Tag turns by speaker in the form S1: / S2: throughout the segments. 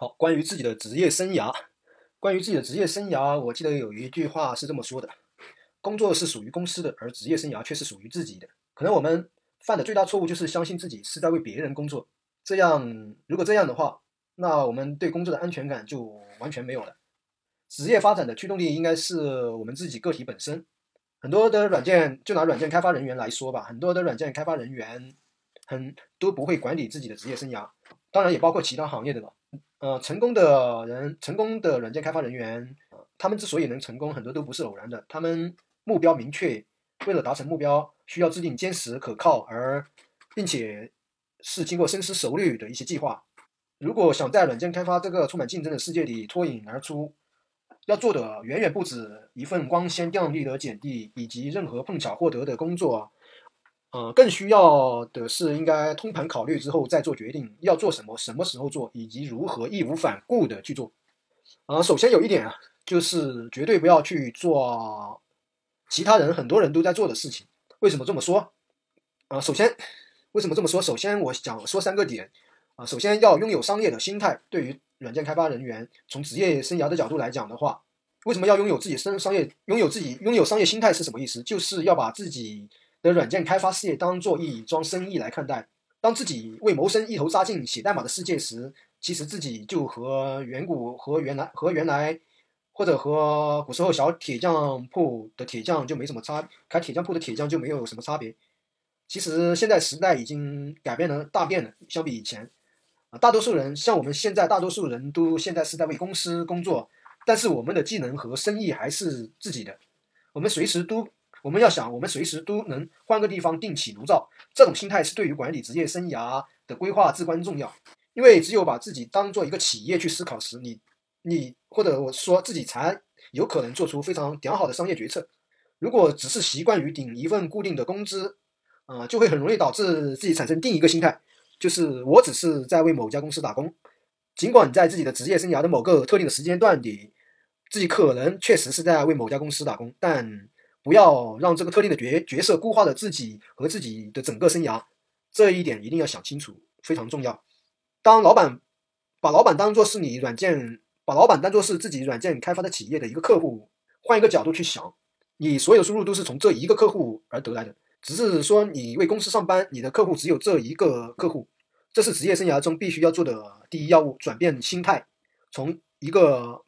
S1: 好，关于自己的职业生涯，关于自己的职业生涯，我记得有一句话是这么说的：工作是属于公司的，而职业生涯却是属于自己的。可能我们犯的最大错误就是相信自己是在为别人工作。这样，如果这样的话，那我们对工作的安全感就完全没有了。职业发展的驱动力应该是我们自己个体本身。很多的软件，就拿软件开发人员来说吧，很多的软件开发人员很都不会管理自己的职业生涯，当然也包括其他行业的了。呃，成功的人，成功的软件开发人员，他们之所以能成功，很多都不是偶然的。他们目标明确，为了达成目标，需要制定坚实可靠而并且是经过深思熟虑的一些计划。如果想在软件开发这个充满竞争的世界里脱颖而出，要做的远远不止一份光鲜亮丽的简历，以及任何碰巧获得的工作，呃，更需要的是应该通盘考虑之后再做决定，要做什么，什么时候做，以及如何义无反顾的去做。啊，首先有一点啊，就是绝对不要去做其他人很多人都在做的事情。为什么这么说？啊，首先为什么这么说？首先我讲说三个点。啊，首先要拥有商业的心态，对于。软件开发人员从职业生涯的角度来讲的话，为什么要拥有自己商商业拥有自己拥有商业心态是什么意思？就是要把自己的软件开发事业当做一桩生意来看待。当自己为谋生一头扎进写代码的世界时，其实自己就和远古和原来和原来或者和古时候小铁匠铺的铁匠就没什么差，开铁匠铺的铁匠就没有什么差别。其实现在时代已经改变了大变了，相比以前。啊，大多数人像我们现在，大多数人都现在是在为公司工作，但是我们的技能和生意还是自己的。我们随时都，我们要想，我们随时都能换个地方另起炉灶。这种心态是对于管理职业生涯的规划至关重要。因为只有把自己当做一个企业去思考时，你，你或者我说自己才有可能做出非常良好的商业决策。如果只是习惯于顶一份固定的工资，啊，就会很容易导致自己产生另一个心态。就是我只是在为某家公司打工，尽管在自己的职业生涯的某个特定的时间段里，自己可能确实是在为某家公司打工，但不要让这个特定的角角色固化了自己和自己的整个生涯，这一点一定要想清楚，非常重要。当老板把老板当做是你软件，把老板当做是自己软件开发的企业的一个客户，换一个角度去想，你所有收入都是从这一个客户而得来的。只是说你为公司上班，你的客户只有这一个客户，这是职业生涯中必须要做的第一要务。转变心态，从一个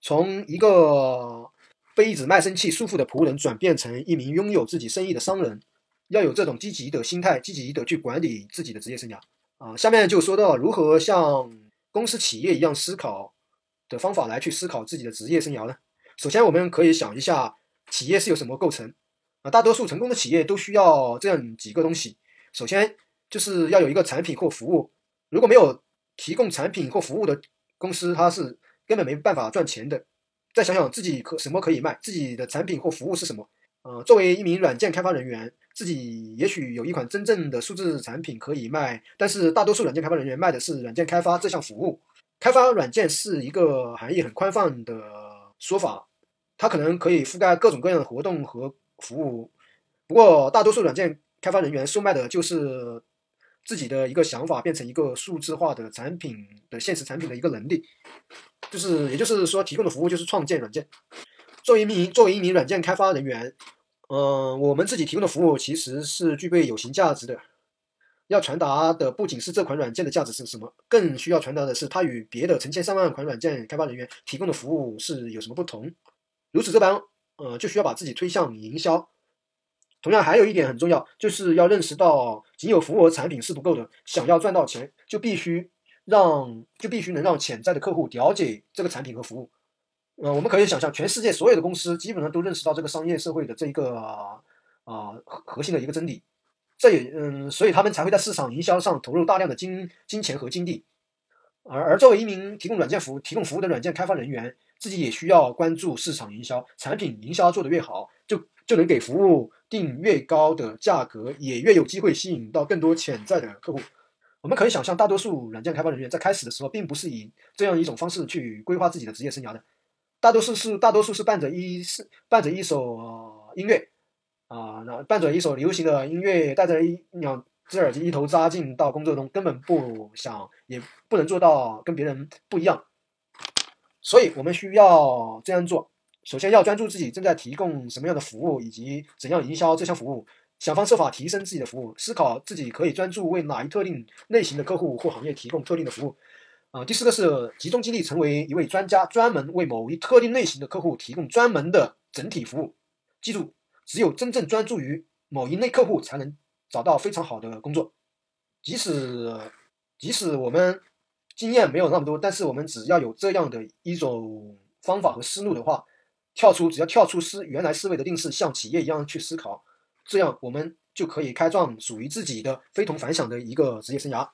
S1: 从一个被一直卖身契束缚的仆人，转变成一名拥有自己生意的商人，要有这种积极的心态，积极的去管理自己的职业生涯。啊，下面就说到如何像公司企业一样思考的方法来去思考自己的职业生涯呢？首先，我们可以想一下，企业是由什么构成？啊，大多数成功的企业都需要这样几个东西。首先，就是要有一个产品或服务。如果没有提供产品或服务的公司，它是根本没办法赚钱的。再想想自己可什么可以卖，自己的产品或服务是什么？呃，作为一名软件开发人员，自己也许有一款真正的数字产品可以卖，但是大多数软件开发人员卖的是软件开发这项服务。开发软件是一个含义很宽泛的说法，它可能可以覆盖各种各样的活动和。服务，不过大多数软件开发人员售卖的就是自己的一个想法变成一个数字化的产品的现实产品的一个能力，就是也就是说提供的服务就是创建软件。作为一名作为一名软件开发人员，嗯，我们自己提供的服务其实是具备有形价值的。要传达的不仅是这款软件的价值是什么，更需要传达的是它与别的成千上万款软件开发人员提供的服务是有什么不同。如此这般。呃，就需要把自己推向营销。同样，还有一点很重要，就是要认识到，仅有服务和产品是不够的。想要赚到钱，就必须让，就必须能让潜在的客户了解这个产品和服务。呃，我们可以想象，全世界所有的公司基本上都认识到这个商业社会的这一个啊核核心的一个真理。这也嗯，所以他们才会在市场营销上投入大量的金金钱和精力。而而作为一名提供软件服务、提供服务的软件开发人员，自己也需要关注市场营销，产品营销做得越好，就就能给服务定越高的价格，也越有机会吸引到更多潜在的客户。我们可以想象，大多数软件开发人员在开始的时候，并不是以这样一种方式去规划自己的职业生涯的，大多数是大多数是伴着一是伴着一首音乐啊，那伴着一首流行的音乐，带着一两只耳机一头扎进到工作中，根本不想也不能做到跟别人不一样。所以我们需要这样做：首先要专注自己正在提供什么样的服务，以及怎样营销这项服务，想方设法提升自己的服务，思考自己可以专注为哪一特定类型的客户或行业提供特定的服务。啊，第四个是集中精力成为一位专家，专门为某一特定类型的客户提供专门的整体服务。记住，只有真正专注于某一类客户，才能找到非常好的工作。即使即使我们经验没有那么多，但是我们只要有这样的一种方法和思路的话，跳出只要跳出思原来思维的定式，像企业一样去思考，这样我们就可以开创属于自己的非同凡响的一个职业生涯。